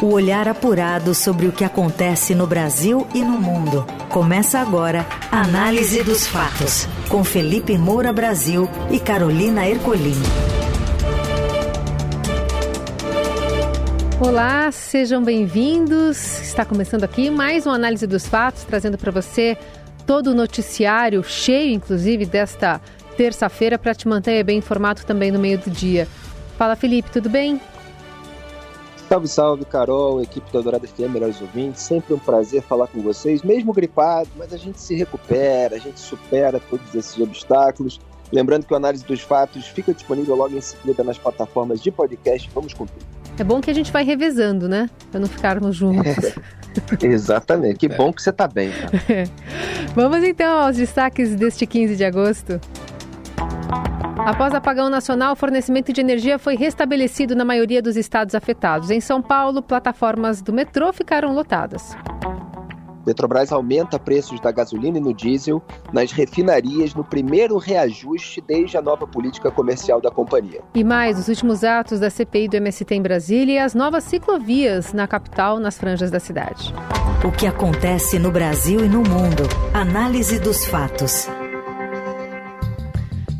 O olhar apurado sobre o que acontece no Brasil e no mundo. Começa agora a Análise dos Fatos, com Felipe Moura Brasil e Carolina Ercolim. Olá, sejam bem-vindos. Está começando aqui mais uma Análise dos Fatos, trazendo para você todo o noticiário, cheio inclusive desta terça-feira, para te manter bem informado também no meio do dia. Fala, Felipe, tudo bem? Salve, salve, Carol, equipe da Dourada FM, melhores ouvintes. Sempre um prazer falar com vocês, mesmo gripado, mas a gente se recupera, a gente supera todos esses obstáculos. Lembrando que o Análise dos Fatos fica disponível logo em seguida nas plataformas de podcast. Vamos com tudo. É bom que a gente vai revezando, né? Para não ficarmos juntos. Exatamente. Que bom que você está bem. Cara. Vamos então aos destaques deste 15 de agosto. Após apagão nacional, o fornecimento de energia foi restabelecido na maioria dos estados afetados. Em São Paulo, plataformas do metrô ficaram lotadas. Petrobras aumenta preços da gasolina e no diesel nas refinarias no primeiro reajuste desde a nova política comercial da companhia. E mais, os últimos atos da CPI do MST em Brasília e as novas ciclovias na capital, nas franjas da cidade. O que acontece no Brasil e no mundo. Análise dos fatos.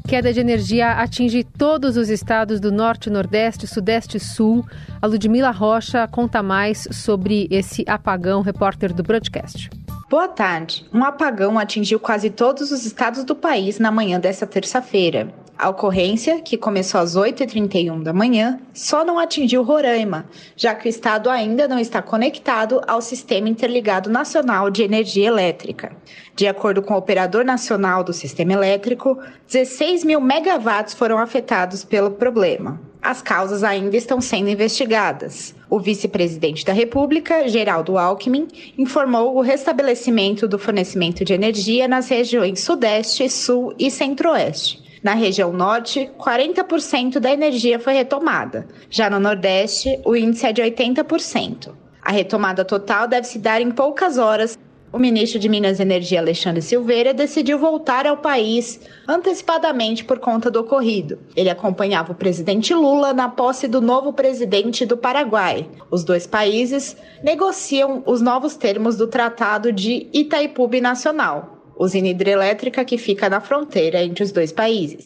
Queda de energia atinge todos os estados do Norte, Nordeste, Sudeste e Sul. A Ludmila Rocha conta mais sobre esse apagão, repórter do broadcast. Boa tarde. Um apagão atingiu quase todos os estados do país na manhã desta terça-feira. A ocorrência, que começou às 8h31 da manhã, só não atingiu Roraima, já que o estado ainda não está conectado ao Sistema Interligado Nacional de Energia Elétrica. De acordo com o Operador Nacional do Sistema Elétrico, 16 mil megawatts foram afetados pelo problema. As causas ainda estão sendo investigadas. O vice-presidente da República, Geraldo Alckmin, informou o restabelecimento do fornecimento de energia nas regiões Sudeste, Sul e Centro-Oeste. Na região norte, 40% da energia foi retomada. Já no nordeste, o índice é de 80%. A retomada total deve se dar em poucas horas. O ministro de Minas e Energia, Alexandre Silveira, decidiu voltar ao país antecipadamente por conta do ocorrido. Ele acompanhava o presidente Lula na posse do novo presidente do Paraguai. Os dois países negociam os novos termos do Tratado de Itaipu Nacional, usina hidrelétrica que fica na fronteira entre os dois países.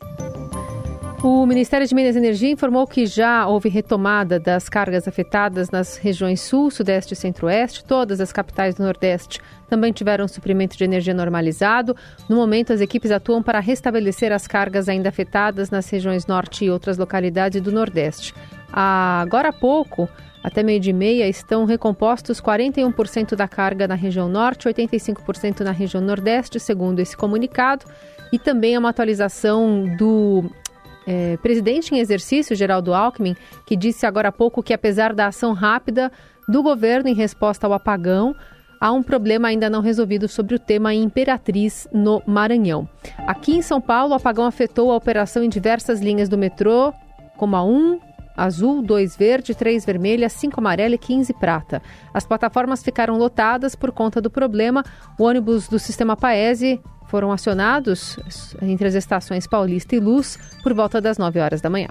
O Ministério de Minas e Energia informou que já houve retomada das cargas afetadas nas regiões Sul, Sudeste e Centro-Oeste. Todas as capitais do Nordeste também tiveram suprimento de energia normalizado. No momento, as equipes atuam para restabelecer as cargas ainda afetadas nas regiões Norte e outras localidades do Nordeste. Agora há pouco, até meio de meia estão recompostos 41% da carga na região norte, 85% na região nordeste, segundo esse comunicado. E também é uma atualização do é, presidente em exercício, Geraldo Alckmin, que disse agora há pouco que, apesar da ação rápida do governo em resposta ao apagão, há um problema ainda não resolvido sobre o tema Imperatriz no Maranhão. Aqui em São Paulo, o apagão afetou a operação em diversas linhas do metrô, como a 1, azul, 2 verde, 3 vermelha, 5 amarela e 15 prata. As plataformas ficaram lotadas por conta do problema. O ônibus do sistema Paese foram acionados entre as estações Paulista e Luz por volta das 9 horas da manhã.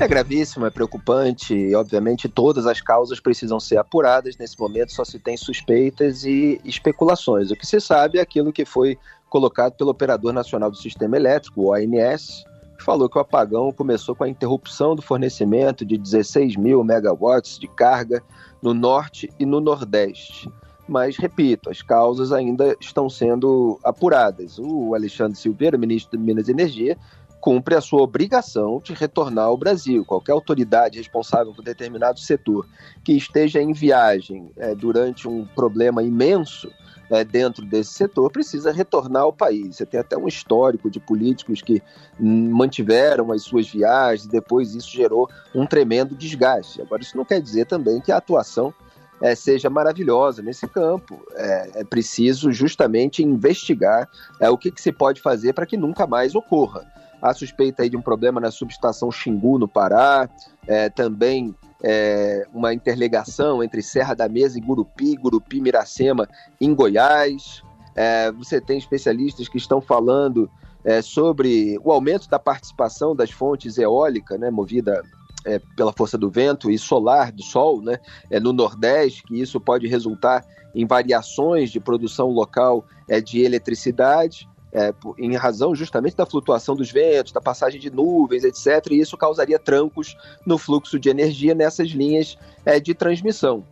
É gravíssimo, é preocupante e, obviamente, todas as causas precisam ser apuradas. Nesse momento só se tem suspeitas e especulações. O que se sabe é aquilo que foi colocado pelo Operador Nacional do Sistema Elétrico, o ONS, falou que o apagão começou com a interrupção do fornecimento de 16 mil megawatts de carga no norte e no nordeste. Mas, repito, as causas ainda estão sendo apuradas. O Alexandre Silveira, ministro de Minas e Energia, cumpre a sua obrigação de retornar ao Brasil. Qualquer autoridade responsável por determinado setor que esteja em viagem é, durante um problema imenso é, dentro desse setor precisa retornar ao país. Você tem até um histórico de políticos que mantiveram as suas viagens e depois isso gerou um tremendo desgaste. Agora, isso não quer dizer também que a atuação é, seja maravilhosa nesse campo. É, é preciso justamente investigar é, o que, que se pode fazer para que nunca mais ocorra. Há suspeita aí de um problema na subestação Xingu, no Pará, é, também é, uma interligação entre Serra da Mesa e Gurupi, Gurupi Miracema em Goiás. É, você tem especialistas que estão falando é, sobre o aumento da participação das fontes eólicas, né, movida é, pela força do vento e solar, do sol, né, é, no Nordeste, que isso pode resultar em variações de produção local é, de eletricidade, é, em razão justamente da flutuação dos ventos, da passagem de nuvens, etc. E isso causaria trancos no fluxo de energia nessas linhas é, de transmissão.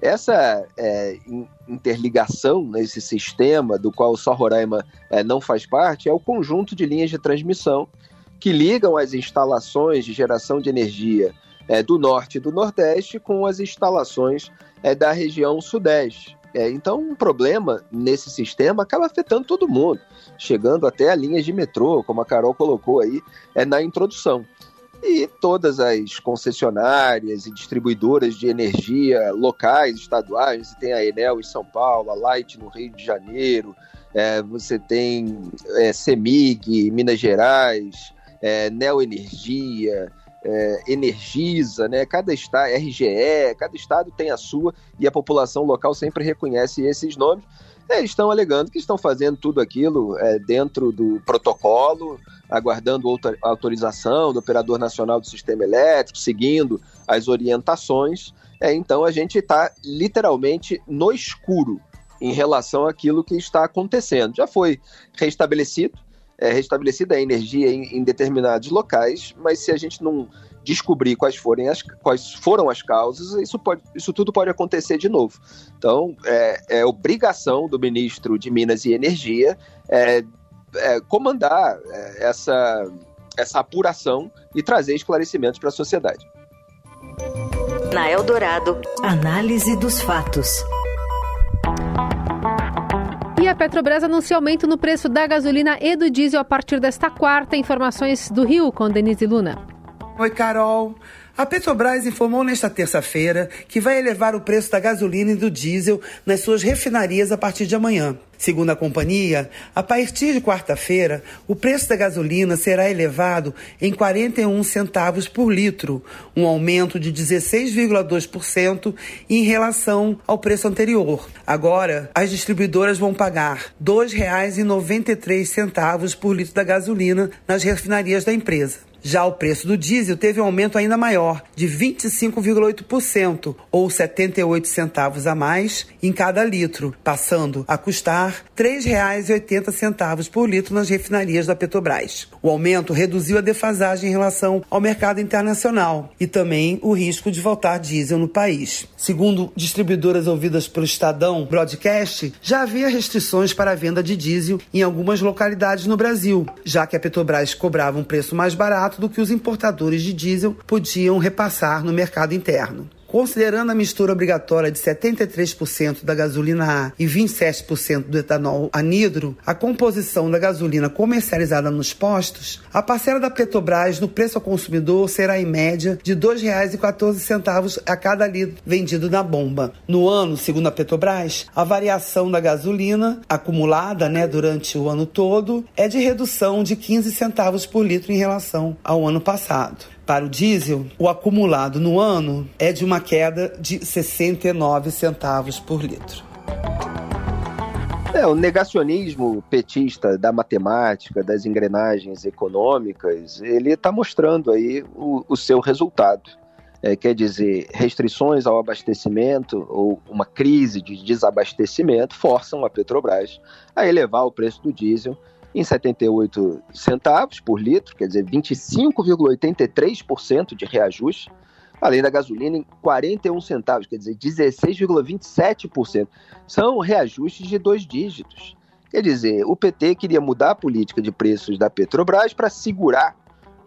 Essa é, interligação nesse sistema, do qual só Roraima é, não faz parte, é o conjunto de linhas de transmissão que ligam as instalações de geração de energia é, do norte e do nordeste com as instalações é, da região sudeste. É, então, um problema nesse sistema acaba afetando todo mundo, chegando até a linhas de metrô, como a Carol colocou aí é, na introdução. E todas as concessionárias e distribuidoras de energia locais, estaduais, você tem a Enel em São Paulo, a Light no Rio de Janeiro, é, você tem é, CEMIG, Minas Gerais, é, Neoenergia, é, né? Cada estado, RGE, cada estado tem a sua e a população local sempre reconhece esses nomes. Eles estão alegando que estão fazendo tudo aquilo é, dentro do protocolo, aguardando autorização do Operador Nacional do Sistema Elétrico, seguindo as orientações. É, então a gente está literalmente no escuro em relação àquilo que está acontecendo. Já foi restabelecido é, restabelecida a energia em, em, determinados locais, mas se a gente não descobrir quais, forem as, quais foram as causas, isso, pode, isso tudo pode acontecer de novo. Então, é, é obrigação do ministro de Minas e Energia é, é comandar é, essa, essa apuração e trazer esclarecimentos para a sociedade. Na Eldorado, análise dos fatos. A Petrobras anuncia aumento no preço da gasolina e do diesel a partir desta quarta. Informações do Rio com Denise Luna. Oi, Carol. A Petrobras informou nesta terça-feira que vai elevar o preço da gasolina e do diesel nas suas refinarias a partir de amanhã. Segundo a companhia, a partir de quarta-feira, o preço da gasolina será elevado em 41 centavos por litro, um aumento de 16,2% em relação ao preço anterior. Agora, as distribuidoras vão pagar R$ 2,93 por litro da gasolina nas refinarias da empresa. Já o preço do diesel teve um aumento ainda maior, de 25,8%, ou 78 centavos a mais em cada litro, passando a custar R$ 3,80 por litro nas refinarias da Petrobras. O aumento reduziu a defasagem em relação ao mercado internacional e também o risco de voltar diesel no país. Segundo distribuidoras ouvidas pelo Estadão Broadcast, já havia restrições para a venda de diesel em algumas localidades no Brasil, já que a Petrobras cobrava um preço mais barato do que os importadores de diesel podiam repassar no mercado interno. Considerando a mistura obrigatória de 73% da gasolina A e 27% do etanol anidro, a composição da gasolina comercializada nos postos, a parcela da Petrobras no preço ao consumidor será em média de R$ 2,14 a cada litro vendido na bomba. No ano, segundo a Petrobras, a variação da gasolina acumulada né, durante o ano todo é de redução de 15 centavos por litro em relação ao ano passado. Para o diesel, o acumulado no ano é de uma queda de 69 centavos por litro. É, o negacionismo petista da matemática, das engrenagens econômicas, ele está mostrando aí o, o seu resultado. É, quer dizer, restrições ao abastecimento ou uma crise de desabastecimento forçam a Petrobras a elevar o preço do diesel em 78 centavos por litro, quer dizer, 25,83% de reajuste, além da gasolina em 41 centavos, quer dizer, 16,27%. São reajustes de dois dígitos. Quer dizer, o PT queria mudar a política de preços da Petrobras para segurar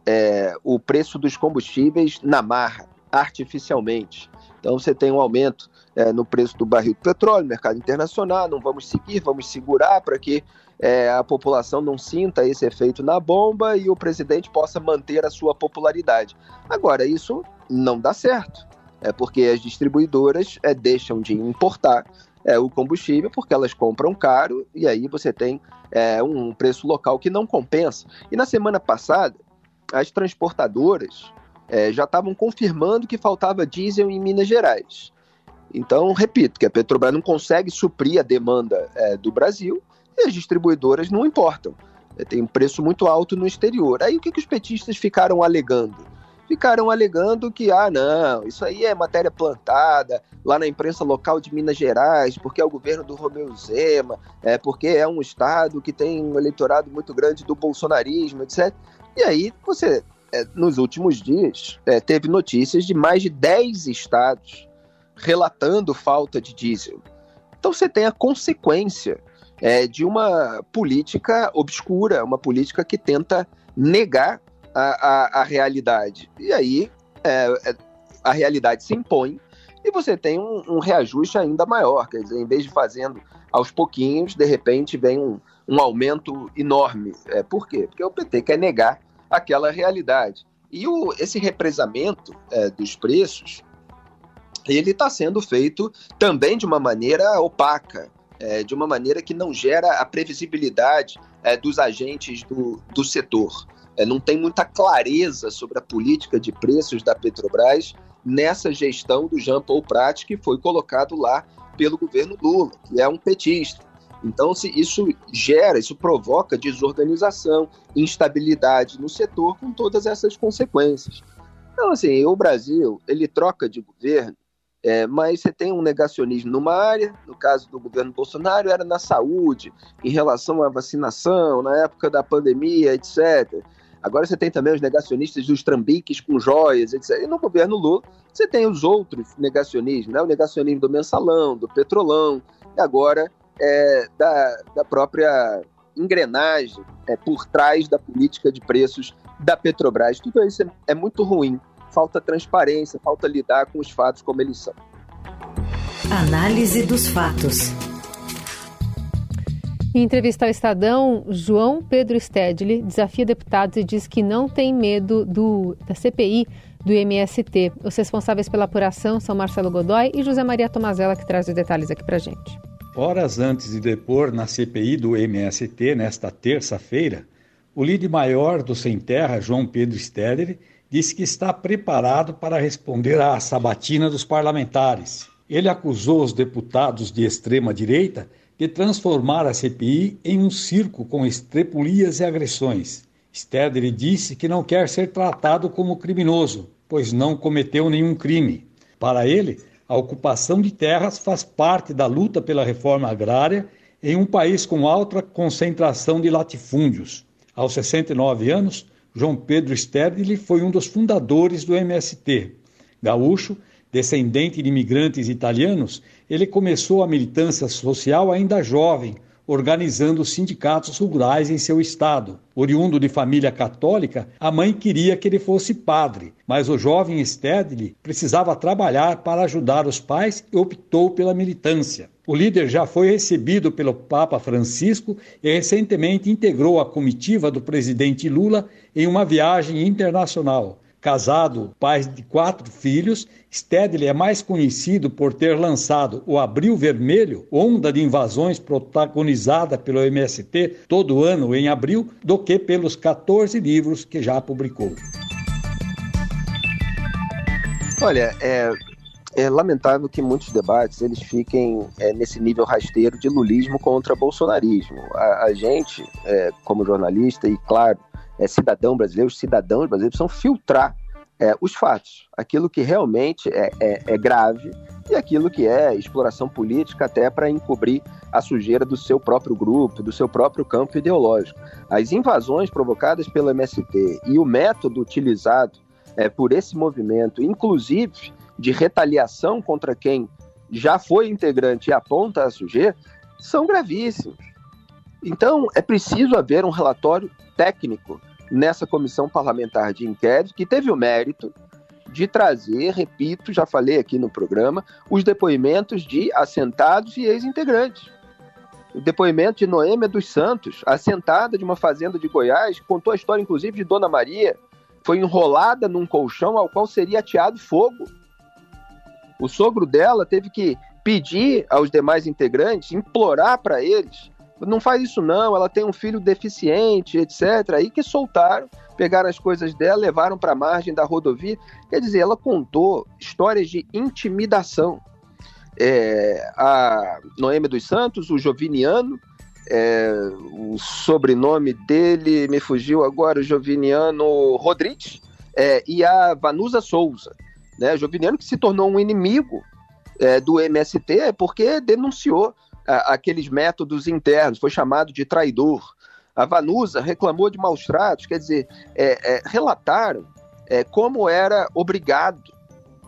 é, o preço dos combustíveis na marra, artificialmente. Então você tem um aumento é, no preço do barril de petróleo, mercado internacional, não vamos seguir, vamos segurar para que é, a população não sinta esse efeito na bomba e o presidente possa manter a sua popularidade. Agora, isso não dá certo, é porque as distribuidoras é, deixam de importar é, o combustível porque elas compram caro e aí você tem é, um preço local que não compensa. E na semana passada, as transportadoras é, já estavam confirmando que faltava diesel em Minas Gerais. Então, repito, que a Petrobras não consegue suprir a demanda é, do Brasil e as distribuidoras não importam. É, tem um preço muito alto no exterior. Aí o que, que os petistas ficaram alegando? ficaram alegando que, ah, não, isso aí é matéria plantada lá na imprensa local de Minas Gerais, porque é o governo do Romeu Zema, é porque é um estado que tem um eleitorado muito grande do bolsonarismo, etc. E aí você, é, nos últimos dias, é, teve notícias de mais de 10 estados relatando falta de diesel. Então você tem a consequência é, de uma política obscura, uma política que tenta negar a, a, a realidade. E aí é, é, a realidade se impõe e você tem um, um, reajuste ainda maior. Quer dizer, em vez de fazendo aos pouquinhos, de repente vem um, um aumento enorme. É, por quê? Porque o PT quer negar aquela realidade. E o, esse represamento é, dos preços, ele está sendo feito também de uma maneira opaca é, de uma maneira que não gera a previsibilidade é, dos agentes do, do setor. É, não tem muita clareza sobre a política de preços da Petrobras nessa gestão do Jean Paul Prat, que foi colocado lá pelo governo Lula, que é um petista. Então, se isso gera, isso provoca desorganização, instabilidade no setor, com todas essas consequências. Então, assim, o Brasil, ele troca de governo é, mas você tem um negacionismo numa área, no caso do governo Bolsonaro, era na saúde, em relação à vacinação, na época da pandemia, etc. Agora você tem também os negacionistas dos trambiques com joias, etc. E no governo Lula, você tem os outros negacionismos, né? o negacionismo do mensalão, do petrolão, e agora é, da, da própria engrenagem é, por trás da política de preços da Petrobras. Tudo isso é, é muito ruim falta transparência, falta lidar com os fatos como eles são. Análise dos fatos. Em entrevista ao Estadão, João Pedro Stedley desafia deputados e diz que não tem medo do, da CPI do MST. Os responsáveis pela apuração são Marcelo Godoy e José Maria Tomazella, que traz os detalhes aqui para gente. Horas antes de depor na CPI do MST, nesta terça-feira, o líder maior do Sem Terra, João Pedro Stedley, disse que está preparado para responder à sabatina dos parlamentares. Ele acusou os deputados de extrema-direita de transformar a CPI em um circo com estrepulias e agressões. Stedley disse que não quer ser tratado como criminoso, pois não cometeu nenhum crime. Para ele, a ocupação de terras faz parte da luta pela reforma agrária em um país com alta concentração de latifúndios. Aos 69 anos, João Pedro Sterdili foi um dos fundadores do MST. Gaúcho, descendente de imigrantes italianos, ele começou a militância social ainda jovem, organizando sindicatos rurais em seu estado. Oriundo de família católica, a mãe queria que ele fosse padre, mas o jovem Stedley precisava trabalhar para ajudar os pais e optou pela militância. O líder já foi recebido pelo Papa Francisco e recentemente integrou a comitiva do presidente Lula em uma viagem internacional. Casado, pai de quatro filhos, Stedley é mais conhecido por ter lançado O Abril Vermelho, onda de invasões protagonizada pelo MST todo ano em abril, do que pelos 14 livros que já publicou. Olha, é, é lamentável que muitos debates eles fiquem é, nesse nível rasteiro de lulismo contra bolsonarismo. A, a gente, é, como jornalista e, claro, é, cidadão brasileiro, os cidadãos brasileiros precisam filtrar é, os fatos, aquilo que realmente é, é, é, grave e aquilo que é exploração política até para encobrir a sujeira do seu próprio grupo, do seu próprio campo ideológico. As invasões provocadas pelo MST e o método utilizado é, por esse movimento, inclusive de retaliação contra quem já foi integrante e aponta a sujeira, são gravíssimos. Então, é preciso haver um relatório técnico nessa comissão parlamentar de inquérito, que teve o mérito de trazer, repito, já falei aqui no programa, os depoimentos de assentados e ex-integrantes. O depoimento de Noêmia dos Santos, assentada de uma fazenda de Goiás, contou a história, inclusive, de Dona Maria, foi enrolada num colchão ao qual seria ateado fogo. O sogro dela teve que pedir aos demais integrantes, implorar para eles não faz isso não, ela tem um filho deficiente, etc. Aí que soltaram, pegaram as coisas dela, levaram para a margem da rodovia. Quer dizer, ela contou histórias de intimidação. É, a Noêmia dos Santos, o Joviniano, é, o sobrenome dele me fugiu agora, o Joviniano Rodrigues, é, e a Vanusa Souza, né? Jovineno que se tornou um inimigo é, do MST porque denunciou aqueles métodos internos, foi chamado de traidor. A Vanusa reclamou de maus tratos, quer dizer, é, é, relataram é, como era obrigado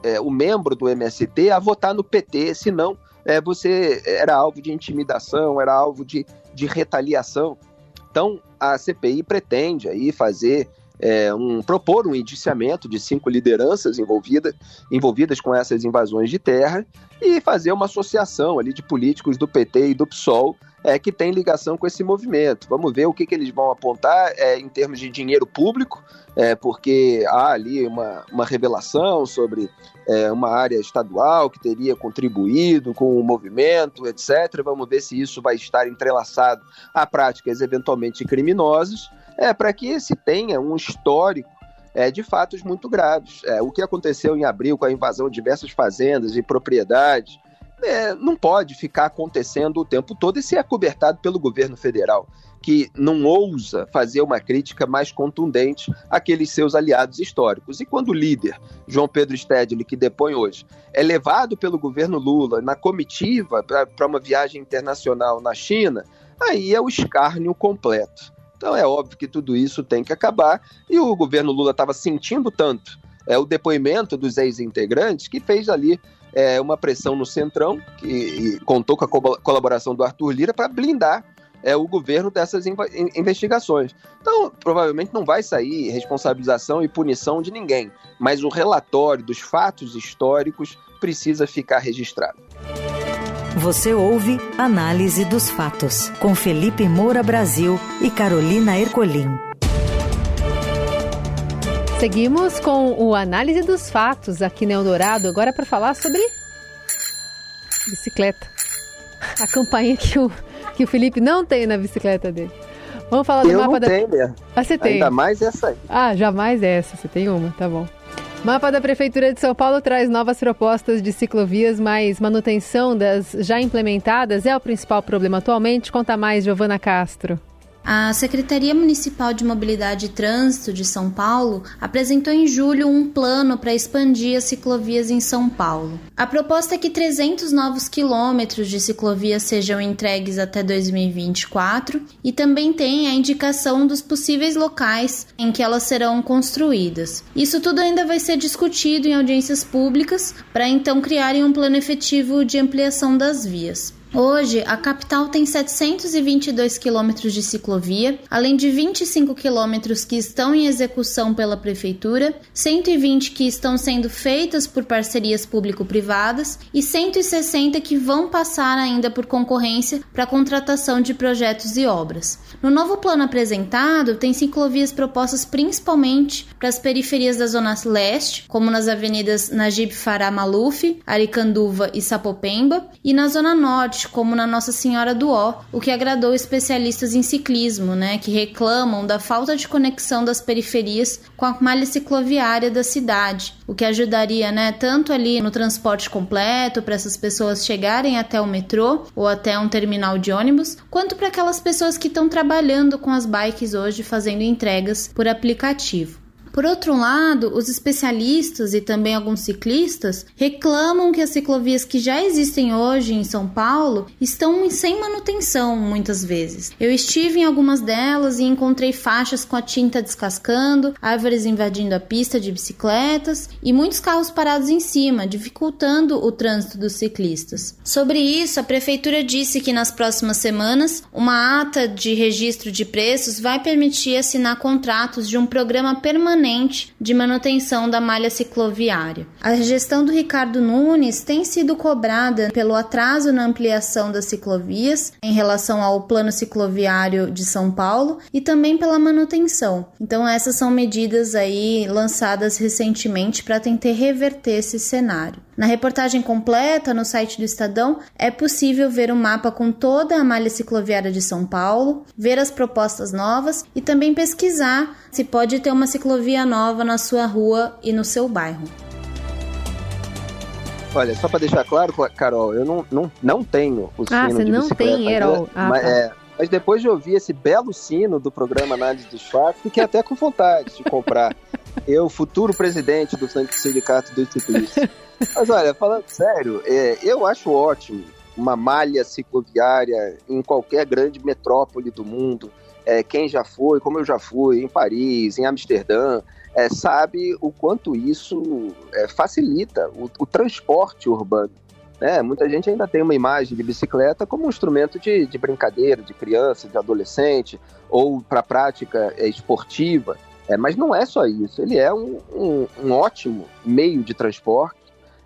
é, o membro do MST a votar no PT, senão é, você era alvo de intimidação, era alvo de, de retaliação. Então, a CPI pretende aí fazer é, um, propor um indiciamento de cinco lideranças envolvidas, envolvidas com essas invasões de terra e fazer uma associação ali de políticos do PT e do PSOL é, que tem ligação com esse movimento. Vamos ver o que, que eles vão apontar é, em termos de dinheiro público, é, porque há ali uma, uma revelação sobre é, uma área estadual que teria contribuído com o movimento, etc. Vamos ver se isso vai estar entrelaçado a práticas eventualmente criminosas, é, para que se tenha um histórico é, de fatos muito graves. É, o que aconteceu em abril com a invasão de diversas fazendas e propriedades, é, não pode ficar acontecendo o tempo todo e ser acobertado pelo governo federal, que não ousa fazer uma crítica mais contundente àqueles seus aliados históricos. E quando o líder, João Pedro Stedley, que depõe hoje, é levado pelo governo Lula na comitiva para uma viagem internacional na China, aí é o escárnio completo. Então é óbvio que tudo isso tem que acabar e o governo Lula estava sentindo tanto é, o depoimento dos ex-integrantes que fez ali é, uma pressão no Centrão, que contou com a co colaboração do Arthur Lira para blindar é, o governo dessas investigações. Então, provavelmente não vai sair responsabilização e punição de ninguém, mas o relatório dos fatos históricos precisa ficar registrado. Você ouve Análise dos Fatos, com Felipe Moura Brasil e Carolina Ercolim. Seguimos com o Análise dos Fatos aqui no Eldorado, agora para falar sobre bicicleta. A campainha que o, que o Felipe não tem na bicicleta dele. Vamos falar do Eu mapa não da. Tenho mesmo. Ah, você tem. Ainda mais essa aí. Ah, jamais essa. Você tem uma, tá bom. Mapa da Prefeitura de São Paulo traz novas propostas de ciclovias, mas manutenção das já implementadas é o principal problema atualmente. Conta mais, Giovana Castro. A Secretaria Municipal de Mobilidade e Trânsito de São Paulo apresentou em julho um plano para expandir as ciclovias em São Paulo. A proposta é que 300 novos quilômetros de ciclovias sejam entregues até 2024 e também tem a indicação dos possíveis locais em que elas serão construídas. Isso tudo ainda vai ser discutido em audiências públicas para então criarem um plano efetivo de ampliação das vias. Hoje, a capital tem 722 quilômetros de ciclovia, além de 25 quilômetros que estão em execução pela prefeitura, 120 que estão sendo feitas por parcerias público-privadas e 160 que vão passar ainda por concorrência para contratação de projetos e obras. No novo plano apresentado, tem ciclovias propostas principalmente para as periferias da Zona Leste, como nas avenidas Najib Farah Maluf, Aricanduva e Sapopemba, e na Zona Norte, como na Nossa Senhora do Ó, o que agradou especialistas em ciclismo, né, que reclamam da falta de conexão das periferias com a malha cicloviária da cidade, o que ajudaria, né, tanto ali no transporte completo para essas pessoas chegarem até o metrô ou até um terminal de ônibus, quanto para aquelas pessoas que estão trabalhando com as bikes hoje fazendo entregas por aplicativo. Por outro lado, os especialistas e também alguns ciclistas reclamam que as ciclovias que já existem hoje em São Paulo estão sem manutenção muitas vezes. Eu estive em algumas delas e encontrei faixas com a tinta descascando, árvores invadindo a pista de bicicletas e muitos carros parados em cima, dificultando o trânsito dos ciclistas. Sobre isso, a prefeitura disse que nas próximas semanas uma ata de registro de preços vai permitir assinar contratos de um programa permanente permanente de manutenção da malha cicloviária. A gestão do Ricardo Nunes tem sido cobrada pelo atraso na ampliação das ciclovias em relação ao plano cicloviário de São Paulo e também pela manutenção. Então essas são medidas aí lançadas recentemente para tentar reverter esse cenário. Na reportagem completa no site do Estadão é possível ver o um mapa com toda a malha cicloviária de São Paulo, ver as propostas novas e também pesquisar se pode ter uma ciclovia nova na sua rua e no seu bairro. Olha, só para deixar claro, Carol, eu não, não, não tenho o ah, sino de não tem, Erol. Ah, mas, tá. é, mas depois de ouvir esse belo sino do programa Análise dos Fatos, fiquei até com vontade de comprar Eu, futuro presidente do Sindicato dos Ciclistas. Mas olha, falando sério, é, eu acho ótimo uma malha cicloviária em qualquer grande metrópole do mundo. É, quem já foi, como eu já fui, em Paris, em Amsterdã, é, sabe o quanto isso é, facilita o, o, transporte urbano. Né? Muita gente ainda tem uma imagem de bicicleta como um instrumento de, de brincadeira, de criança, de adolescente, ou para prática é, esportiva. É, mas não é só isso, ele é um, um, um ótimo meio de transporte,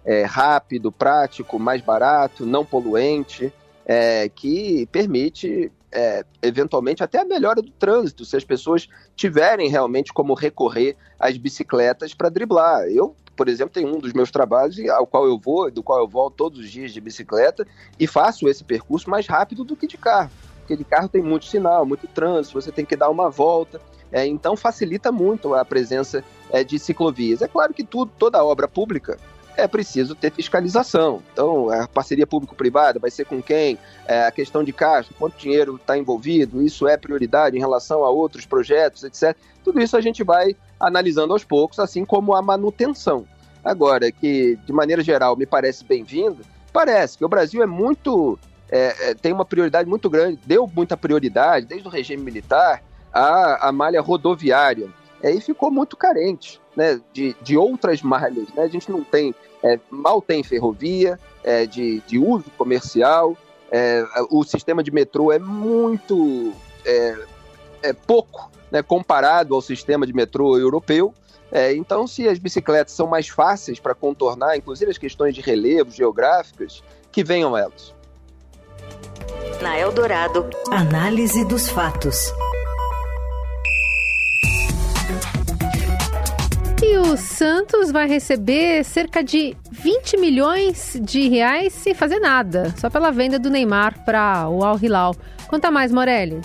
é, rápido, prático, mais barato, não poluente, é, que permite é, eventualmente até a melhora do trânsito, se as pessoas tiverem realmente como recorrer às bicicletas para driblar. Eu, por exemplo, tenho um dos meus trabalhos ao qual eu vou, do qual eu volto todos os dias de bicicleta e faço esse percurso mais rápido do que de carro, porque de carro tem muito sinal, muito trânsito, você tem que dar uma volta. É, então facilita muito a presença é, de ciclovias. É claro que tudo, toda obra pública é preciso ter fiscalização. Então, a parceria público-privada vai ser com quem? É, a questão de caixa, quanto dinheiro está envolvido, isso é prioridade em relação a outros projetos, etc. Tudo isso a gente vai analisando aos poucos, assim como a manutenção. Agora, que de maneira geral me parece bem-vindo, parece que o Brasil é muito. É, é, tem uma prioridade muito grande, deu muita prioridade, desde o regime militar, à, à malha rodoviária. É, e ficou muito carente né, de, de outras malhas. Né? A gente não tem é, mal tem ferrovia é, de, de uso comercial, é, o sistema de metrô é muito é, pouco né, comparado ao sistema de metrô europeu. É, então, se as bicicletas são mais fáceis para contornar, inclusive as questões de relevo geográficas, que venham elas. Na Eldorado, análise dos fatos. E o Santos vai receber cerca de 20 milhões de reais sem fazer nada, só pela venda do Neymar para o Al Hilal. Conta mais, Morelli.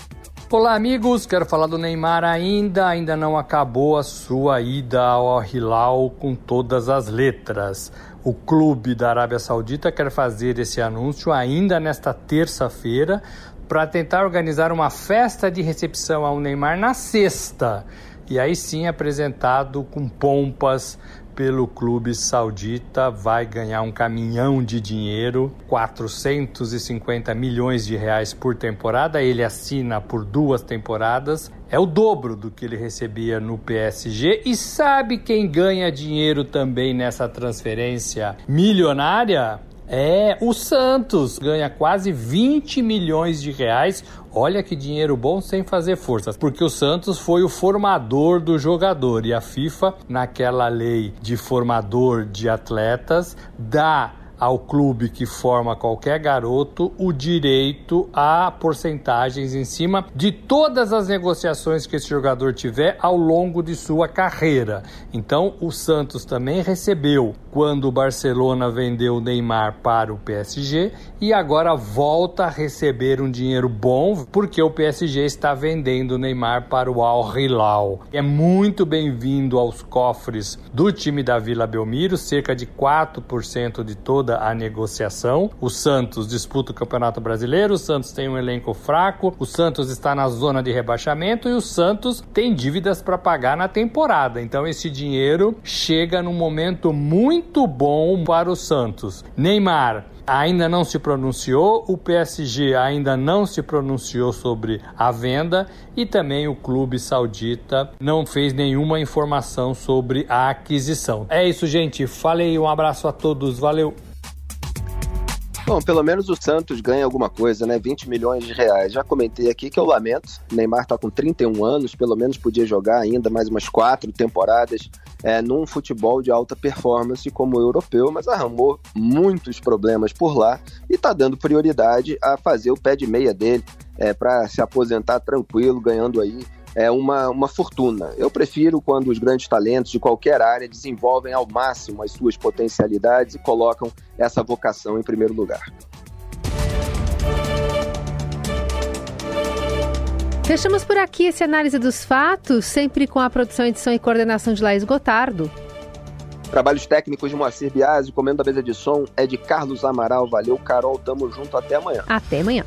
Olá, amigos. Quero falar do Neymar ainda. Ainda não acabou a sua ida ao Hilal com todas as letras. O clube da Arábia Saudita quer fazer esse anúncio ainda nesta terça-feira para tentar organizar uma festa de recepção ao Neymar na sexta e aí sim apresentado com pompas pelo clube saudita, vai ganhar um caminhão de dinheiro, 450 milhões de reais por temporada. Ele assina por duas temporadas, é o dobro do que ele recebia no PSG. E sabe quem ganha dinheiro também nessa transferência milionária? É, o Santos ganha quase 20 milhões de reais. Olha que dinheiro bom sem fazer forças, porque o Santos foi o formador do jogador. E a FIFA, naquela lei de formador de atletas, dá ao clube que forma qualquer garoto o direito a porcentagens em cima de todas as negociações que esse jogador tiver ao longo de sua carreira. Então, o Santos também recebeu quando o Barcelona vendeu o Neymar para o PSG e agora volta a receber um dinheiro bom porque o PSG está vendendo o Neymar para o Al Hilal. É muito bem-vindo aos cofres do time da Vila Belmiro, cerca de 4% de toda a negociação. O Santos disputa o Campeonato Brasileiro, o Santos tem um elenco fraco, o Santos está na zona de rebaixamento e o Santos tem dívidas para pagar na temporada. Então esse dinheiro chega num momento muito bom para o Santos. Neymar ainda não se pronunciou, o PSG ainda não se pronunciou sobre a venda e também o clube saudita não fez nenhuma informação sobre a aquisição. É isso, gente. Falei, um abraço a todos, valeu! Bom, pelo menos o Santos ganha alguma coisa, né? 20 milhões de reais. Já comentei aqui que eu lamento. Neymar tá com 31 anos, pelo menos podia jogar ainda mais umas quatro temporadas é, num futebol de alta performance como o europeu, mas arrumou muitos problemas por lá e tá dando prioridade a fazer o pé de meia dele é, para se aposentar tranquilo, ganhando aí é uma, uma fortuna. Eu prefiro quando os grandes talentos de qualquer área desenvolvem ao máximo as suas potencialidades e colocam essa vocação em primeiro lugar. Fechamos por aqui esse análise dos fatos, sempre com a produção, edição e coordenação de Laís Gotardo. Trabalhos técnicos de Moacir Biasi, comendo a mesa de som é de Carlos Amaral. Valeu, Carol, tamo junto, até amanhã. Até amanhã.